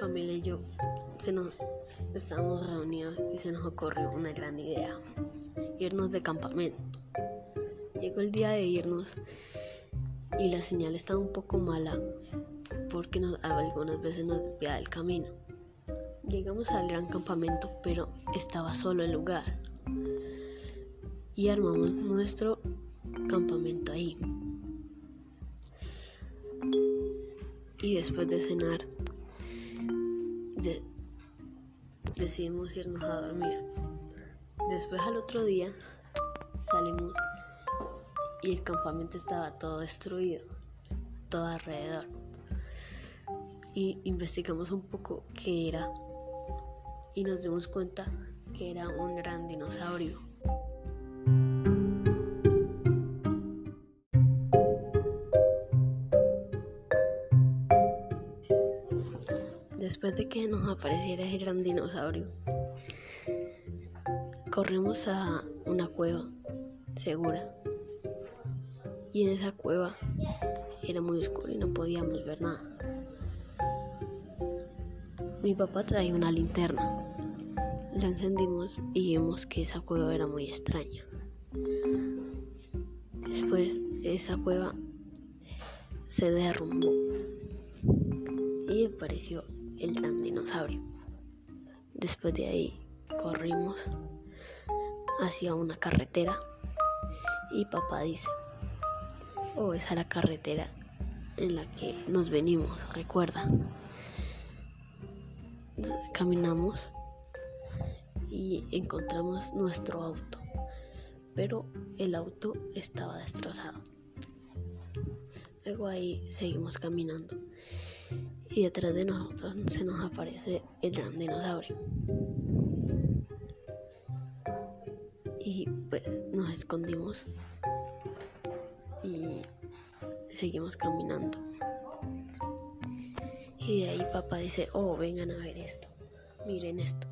familia y yo se nos estábamos reunidos y se nos ocurrió una gran idea, irnos de campamento. Llegó el día de irnos y la señal estaba un poco mala porque algunas veces nos desviaba el camino. Llegamos al gran campamento, pero estaba solo el lugar. Y armamos nuestro campamento ahí. Y después de cenar, decidimos irnos a dormir. Después al otro día salimos y el campamento estaba todo destruido, todo alrededor. Y investigamos un poco qué era y nos dimos cuenta que era un gran dinosaurio. Después de que nos apareciera el gran dinosaurio, corrimos a una cueva segura. Y en esa cueva era muy oscuro y no podíamos ver nada. Mi papá traía una linterna. La encendimos y vimos que esa cueva era muy extraña. Después esa cueva se derrumbó y apareció el gran dinosaurio. Después de ahí corrimos hacia una carretera y papá dice, oh, esa es la carretera en la que nos venimos, recuerda. Caminamos y encontramos nuestro auto, pero el auto estaba destrozado. Luego ahí seguimos caminando y detrás de nosotros se nos aparece el gran dinosaurio. Y pues nos escondimos y seguimos caminando. Y de ahí papá dice, oh, vengan a ver esto, miren esto.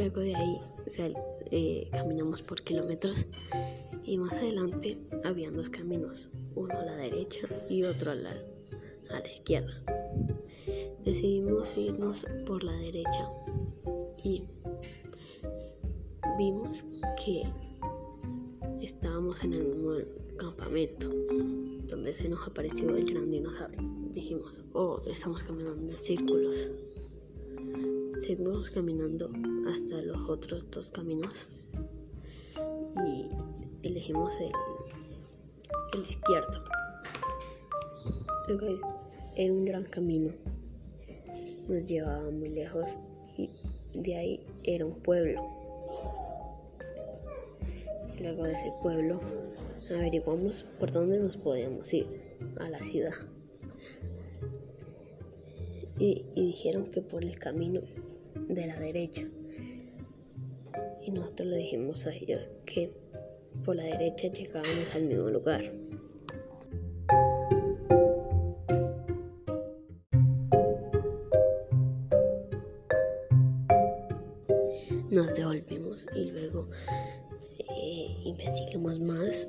Luego de ahí eh, caminamos por kilómetros y más adelante habían dos caminos, uno a la derecha y otro a la, a la izquierda. Decidimos irnos por la derecha y vimos que estábamos en el mismo campamento donde se nos apareció el gran dinosaurio. Dijimos, oh, estamos caminando en círculos. Seguimos caminando hasta los otros dos caminos y elegimos el, izquierdo. Luego era un gran camino, nos llevaba muy lejos y de ahí era un pueblo. luego de ese pueblo averiguamos por dónde nos podíamos ir a la ciudad. y dijeron que por el camino de la derecha. Y nosotros le dijimos a ellos que por la derecha llegábamos al mismo lugar. Nos devolvimos y luego eh, investigamos más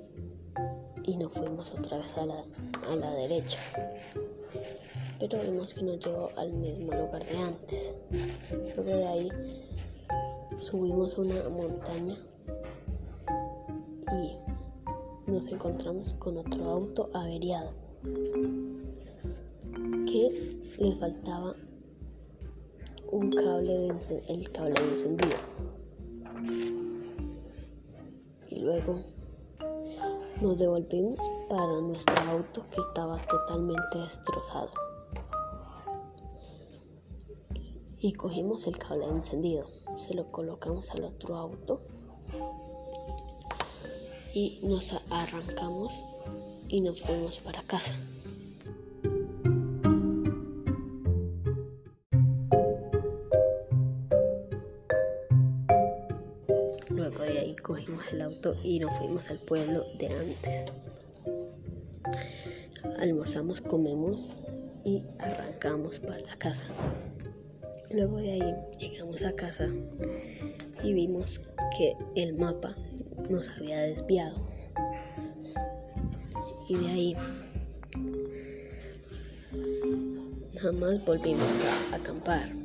y nos fuimos otra vez a la, a la derecha pero vimos que nos llevó al mismo lugar de antes. Luego de ahí subimos una montaña y nos encontramos con otro auto averiado que le faltaba un cable de el cable de encendido y luego nos devolvimos para nuestro auto que estaba totalmente destrozado y cogimos el cable encendido, se lo colocamos al otro auto y nos arrancamos y nos fuimos para casa. Ahí cogimos el auto y nos fuimos al pueblo de antes. Almorzamos, comemos y arrancamos para la casa. Luego de ahí llegamos a casa y vimos que el mapa nos había desviado. Y de ahí jamás volvimos a acampar.